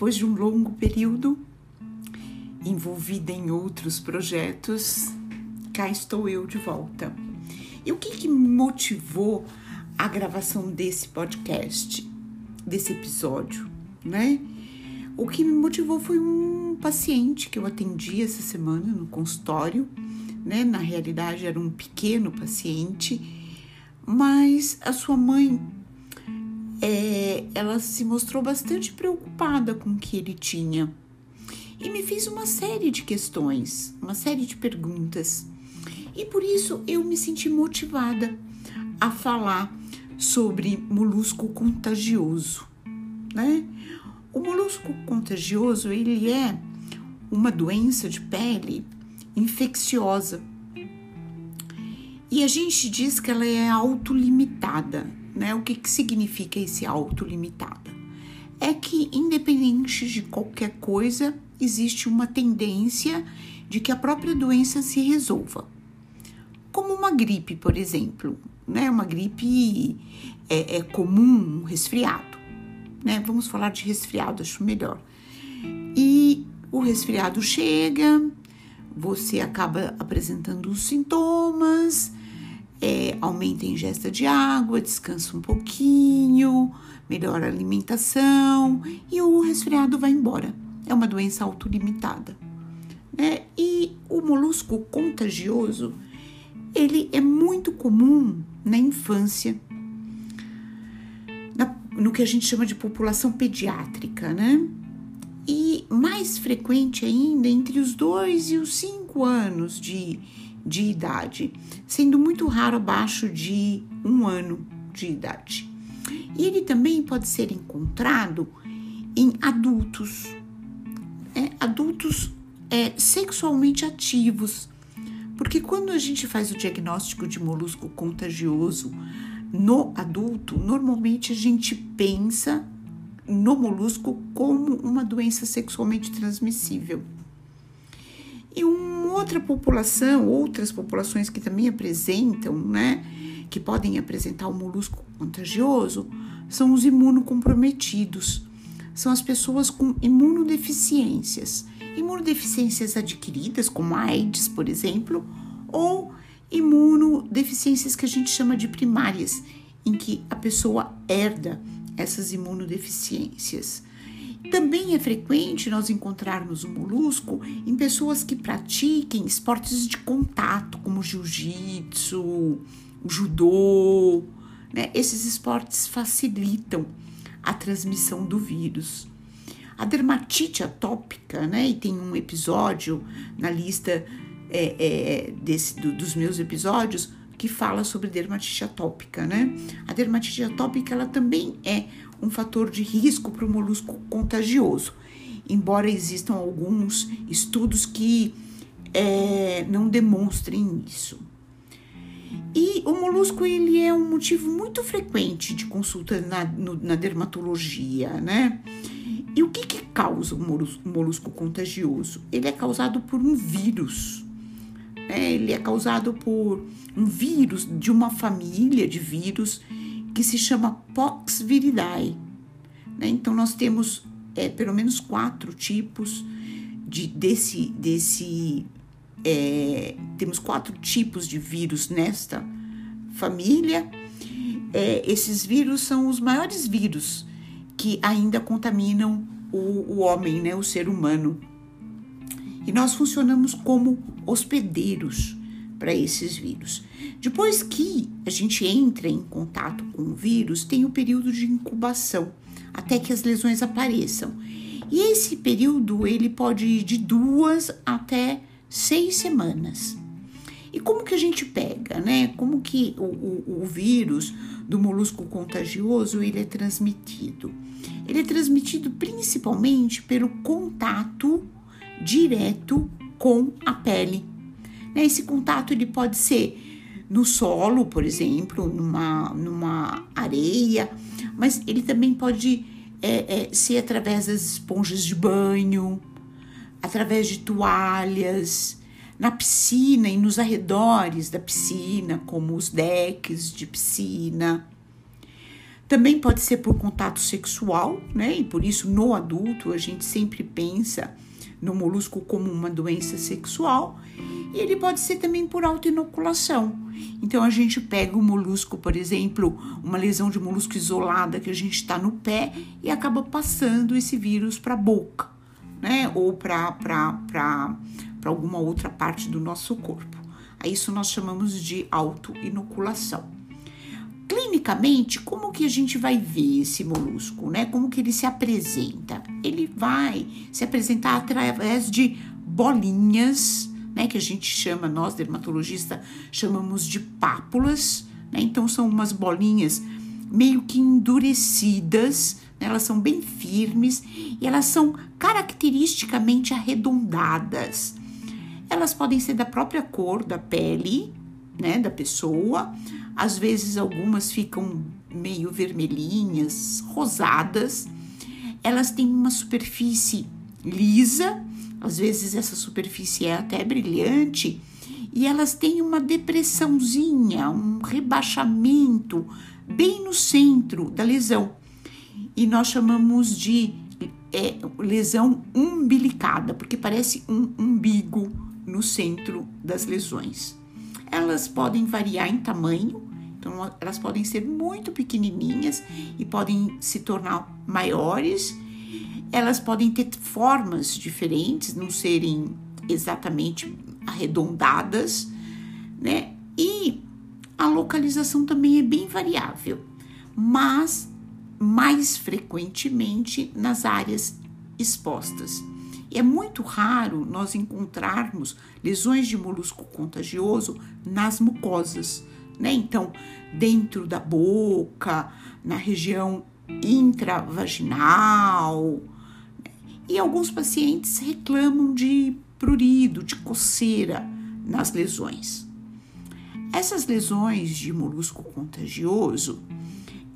Depois de um longo período envolvida em outros projetos, cá estou eu de volta. E o que, que motivou a gravação desse podcast, desse episódio, né? O que me motivou foi um paciente que eu atendi essa semana no consultório, né? Na realidade era um pequeno paciente, mas a sua mãe é, ela se mostrou bastante preocupada com o que ele tinha e me fez uma série de questões, uma série de perguntas. E por isso eu me senti motivada a falar sobre molusco contagioso, né? O molusco contagioso, ele é uma doença de pele infecciosa. E a gente diz que ela é autolimitada, né? O que, que significa esse autolimitada? É que, independente de qualquer coisa, existe uma tendência de que a própria doença se resolva. Como uma gripe, por exemplo, né? Uma gripe é, é comum, um resfriado, né? Vamos falar de resfriado, acho melhor. E o resfriado chega, você acaba apresentando os sintomas, é, aumenta a ingesta de água, descansa um pouquinho, melhora a alimentação e o resfriado vai embora. É uma doença autolimitada. Né? E o molusco contagioso, ele é muito comum na infância, na, no que a gente chama de população pediátrica, né? E mais frequente ainda entre os dois e os cinco anos de de idade, sendo muito raro abaixo de um ano de idade. E ele também pode ser encontrado em adultos, é, adultos é, sexualmente ativos, porque quando a gente faz o diagnóstico de molusco contagioso no adulto, normalmente a gente pensa no molusco como uma doença sexualmente transmissível. E uma outra população, outras populações que também apresentam, né, que podem apresentar o molusco contagioso, são os imunocomprometidos. São as pessoas com imunodeficiências. Imunodeficiências adquiridas, como a AIDS, por exemplo, ou imunodeficiências que a gente chama de primárias, em que a pessoa herda essas imunodeficiências. Também é frequente nós encontrarmos o molusco em pessoas que pratiquem esportes de contato, como jiu-jitsu, judô. Né? Esses esportes facilitam a transmissão do vírus. A dermatite atópica, né? E tem um episódio na lista é, é, desse, do, dos meus episódios que fala sobre dermatite atópica, né? A dermatite atópica ela também é um fator de risco para o molusco contagioso, embora existam alguns estudos que é, não demonstrem isso. E o molusco ele é um motivo muito frequente de consulta na, no, na dermatologia, né? E o que, que causa o molusco, molusco contagioso? Ele é causado por um vírus. Né? Ele é causado por um vírus de uma família de vírus que se chama Pox viridae. Né? Então, nós temos é, pelo menos quatro tipos de, desse, desse é, temos quatro tipos de vírus nesta família. É, esses vírus são os maiores vírus que ainda contaminam o, o homem, né, o ser humano. E nós funcionamos como hospedeiros para esses vírus. Depois que a gente entra em contato com o vírus, tem o período de incubação até que as lesões apareçam. E esse período ele pode ir de duas até seis semanas. E como que a gente pega, né? Como que o, o, o vírus do molusco contagioso ele é transmitido? Ele é transmitido principalmente pelo contato direto com a pele né? Esse contato ele pode ser no solo, por exemplo, numa, numa areia, mas ele também pode é, é, ser através das esponjas de banho, através de toalhas, na piscina e nos arredores da piscina, como os decks de piscina. Também pode ser por contato sexual, né? E por isso no adulto a gente sempre pensa no molusco como uma doença sexual. E ele pode ser também por autoinoculação. Então a gente pega o molusco, por exemplo, uma lesão de molusco isolada que a gente está no pé e acaba passando esse vírus para a boca, né? Ou para alguma outra parte do nosso corpo. A isso nós chamamos de autoinoculação. Clinicamente, como que a gente vai ver esse molusco, né? Como que ele se apresenta? Ele vai se apresentar através de bolinhas, né? Que a gente chama, nós dermatologistas chamamos de pápulas, né? Então são umas bolinhas meio que endurecidas, né? elas são bem firmes e elas são caracteristicamente arredondadas. Elas podem ser da própria cor da pele, né, da pessoa, às vezes algumas ficam meio vermelhinhas, rosadas. Elas têm uma superfície lisa, às vezes essa superfície é até brilhante, e elas têm uma depressãozinha, um rebaixamento bem no centro da lesão. E nós chamamos de é, lesão umbilicada, porque parece um umbigo no centro das lesões. Elas podem variar em tamanho, então elas podem ser muito pequenininhas e podem se tornar maiores. Elas podem ter formas diferentes, não serem exatamente arredondadas, né? E a localização também é bem variável, mas mais frequentemente nas áreas expostas. É muito raro nós encontrarmos lesões de molusco contagioso nas mucosas, né? Então, dentro da boca, na região intravaginal. E alguns pacientes reclamam de prurido, de coceira nas lesões. Essas lesões de molusco contagioso,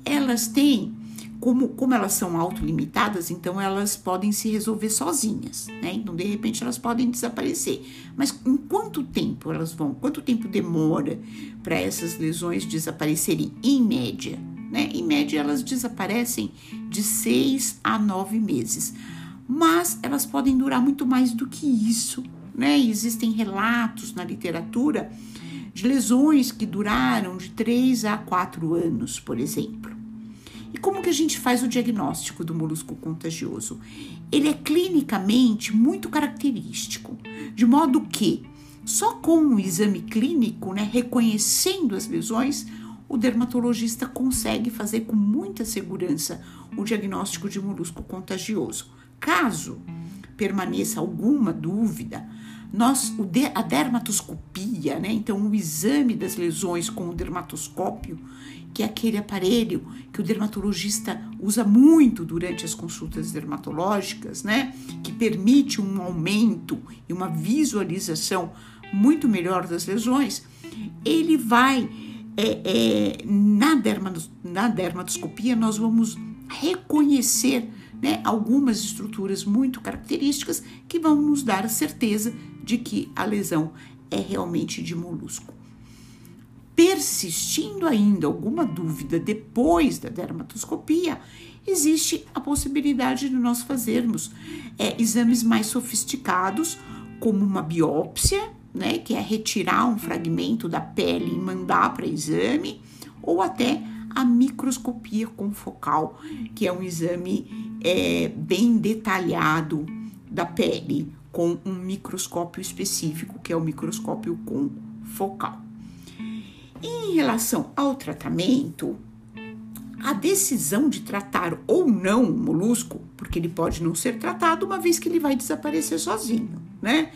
elas têm como, como elas são autolimitadas, então elas podem se resolver sozinhas, né? Então, de repente, elas podem desaparecer. Mas em quanto tempo elas vão? Quanto tempo demora para essas lesões desaparecerem? Em média, né? Em média, elas desaparecem de seis a nove meses. Mas elas podem durar muito mais do que isso, né? Existem relatos na literatura de lesões que duraram de três a quatro anos, por exemplo. E como que a gente faz o diagnóstico do molusco contagioso? Ele é clinicamente muito característico, de modo que só com o exame clínico, né, reconhecendo as lesões, o dermatologista consegue fazer com muita segurança o diagnóstico de molusco contagioso. Caso permaneça alguma dúvida, nós, a dermatoscopia, né? Então, o exame das lesões com o dermatoscópio, que é aquele aparelho que o dermatologista usa muito durante as consultas dermatológicas, né? Que permite um aumento e uma visualização muito melhor das lesões, ele vai, é, é, na, dermatos, na dermatoscopia, nós vamos reconhecer né, algumas estruturas muito características que vão nos dar a certeza de que a lesão é realmente de molusco. Persistindo ainda alguma dúvida depois da dermatoscopia, existe a possibilidade de nós fazermos é, exames mais sofisticados, como uma biópsia, né, que é retirar um fragmento da pele e mandar para exame, ou até a microscopia confocal, que é um exame é, bem detalhado da pele, com um microscópio específico, que é o microscópio confocal. Em relação ao tratamento, a decisão de tratar ou não o molusco, porque ele pode não ser tratado uma vez que ele vai desaparecer sozinho, né?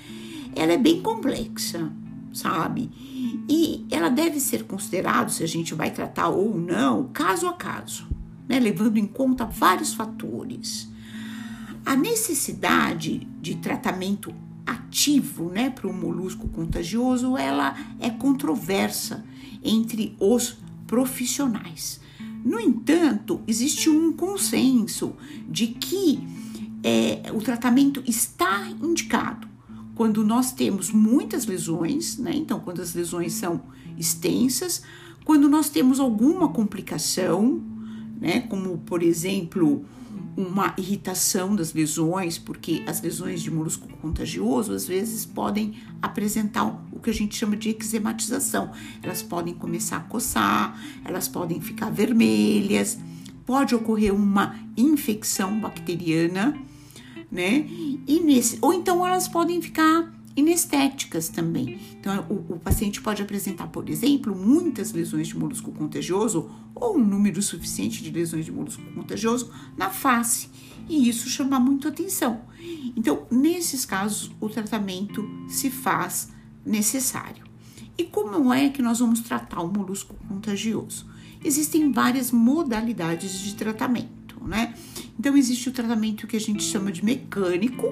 Ela é bem complexa, sabe? E ela deve ser considerada se a gente vai tratar ou não, caso a caso, né? Levando em conta vários fatores. A necessidade de tratamento ativo, né, para o molusco contagioso, ela é controversa entre os profissionais. No entanto, existe um consenso de que é, o tratamento está indicado quando nós temos muitas lesões, né? Então, quando as lesões são extensas, quando nós temos alguma complicação, né? Como, por exemplo, uma irritação das lesões, porque as lesões de molusco contagioso às vezes podem apresentar o que a gente chama de eczematização. Elas podem começar a coçar, elas podem ficar vermelhas, pode ocorrer uma infecção bacteriana, né? E nesse, ou então elas podem ficar inestéticas também. Então, o, o, paciente pode apresentar, por exemplo, muitas lesões de molusco contagioso ou um número suficiente de lesões de molusco contagioso na face, e isso chama muito atenção. Então, nesses casos, o tratamento se faz necessário. E como é que nós vamos tratar o molusco contagioso? Existem várias modalidades de tratamento, né? Então, existe o tratamento que a gente chama de mecânico,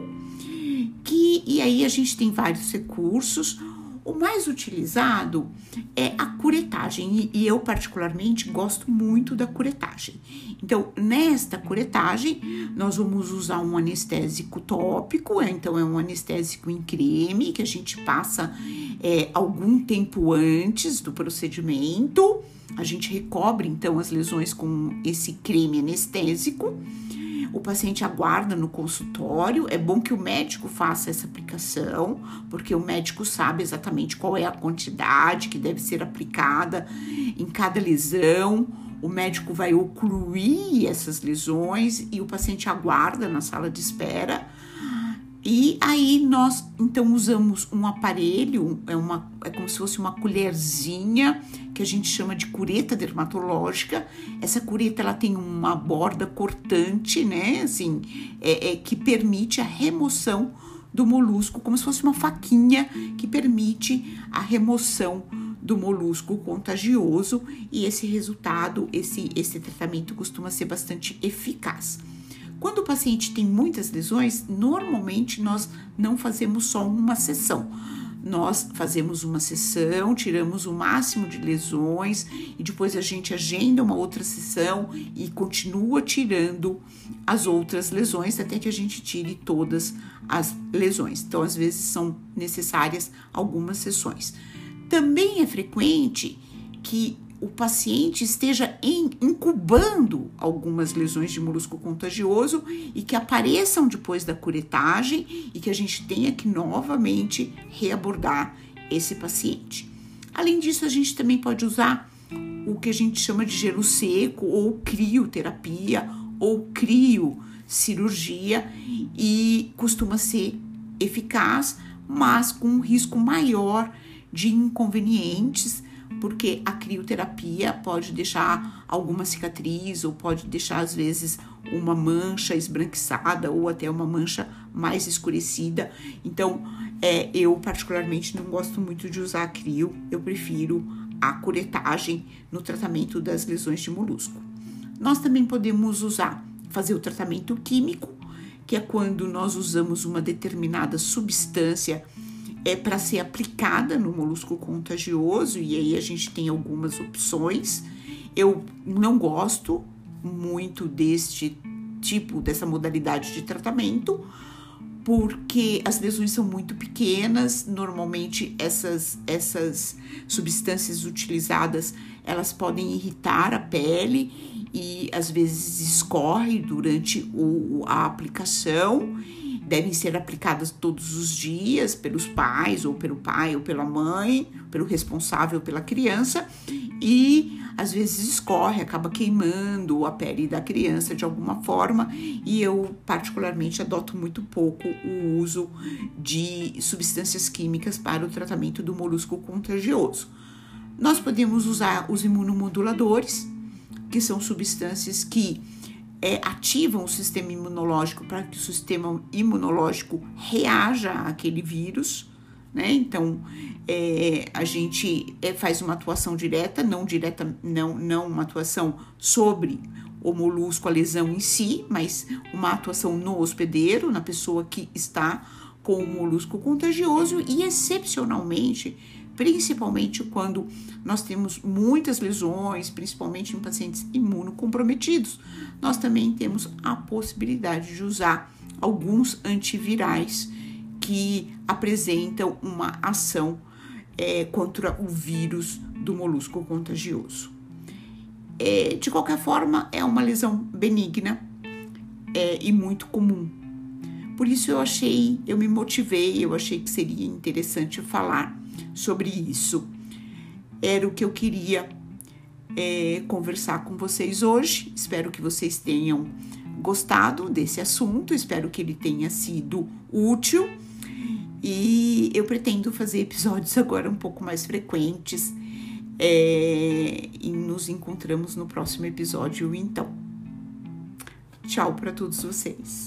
e aí a gente tem vários recursos. O mais utilizado é a curetagem e, e eu particularmente gosto muito da curetagem. Então, nesta curetagem, nós vamos usar um anestésico tópico, é, então é um anestésico em creme que a gente passa é, algum tempo antes do procedimento. A gente recobre então as lesões com esse creme anestésico o paciente aguarda no consultório. É bom que o médico faça essa aplicação, porque o médico sabe exatamente qual é a quantidade que deve ser aplicada em cada lesão. O médico vai ocluir essas lesões e o paciente aguarda na sala de espera e aí nós então usamos um aparelho, é, uma, é como se fosse uma colherzinha que a gente chama de cureta dermatológica. Essa cureta ela tem uma borda cortante, né? Assim, é, é, que permite a remoção do molusco, como se fosse uma faquinha que permite a remoção do molusco contagioso e esse resultado, esse, esse tratamento costuma ser bastante eficaz. Quando o paciente tem muitas lesões, normalmente nós não fazemos só uma sessão. Nós fazemos uma sessão, tiramos o máximo de lesões e depois a gente agenda uma outra sessão e continua tirando as outras lesões até que a gente tire todas as lesões. Então, às vezes são necessárias algumas sessões. Também é frequente que o paciente esteja incubando algumas lesões de molusco contagioso e que apareçam depois da curetagem e que a gente tenha que novamente reabordar esse paciente. Além disso, a gente também pode usar o que a gente chama de gelo seco ou crioterapia ou criocirurgia e costuma ser eficaz, mas com um risco maior de inconvenientes porque a crioterapia pode deixar alguma cicatriz ou pode deixar às vezes uma mancha esbranquiçada ou até uma mancha mais escurecida. Então, é, eu particularmente não gosto muito de usar a crio, eu prefiro a curetagem no tratamento das lesões de molusco. Nós também podemos usar, fazer o tratamento químico, que é quando nós usamos uma determinada substância é para ser aplicada no molusco contagioso e aí a gente tem algumas opções. Eu não gosto muito deste tipo, dessa modalidade de tratamento, porque as lesões são muito pequenas, normalmente essas, essas substâncias utilizadas, elas podem irritar a pele e às vezes escorre durante o, a aplicação devem ser aplicadas todos os dias pelos pais, ou pelo pai, ou pela mãe, pelo responsável pela criança, e às vezes escorre, acaba queimando a pele da criança de alguma forma, e eu particularmente adoto muito pouco o uso de substâncias químicas para o tratamento do molusco contagioso. Nós podemos usar os imunomoduladores, que são substâncias que é, ativam o sistema imunológico para que o sistema imunológico reaja àquele vírus. Né? Então, é, a gente é, faz uma atuação direta, não direta, não, não uma atuação sobre o molusco, a lesão em si, mas uma atuação no hospedeiro, na pessoa que está com o molusco contagioso e, excepcionalmente, principalmente quando nós temos muitas lesões, principalmente em pacientes imunocomprometidos. Nós também temos a possibilidade de usar alguns antivirais que apresentam uma ação é, contra o vírus do molusco contagioso. É, de qualquer forma, é uma lesão benigna é, e muito comum. Por isso eu achei, eu me motivei, eu achei que seria interessante falar sobre isso. Era o que eu queria é, conversar com vocês hoje. Espero que vocês tenham gostado desse assunto, espero que ele tenha sido útil. E eu pretendo fazer episódios agora um pouco mais frequentes. É, e nos encontramos no próximo episódio, então. Tchau para todos vocês.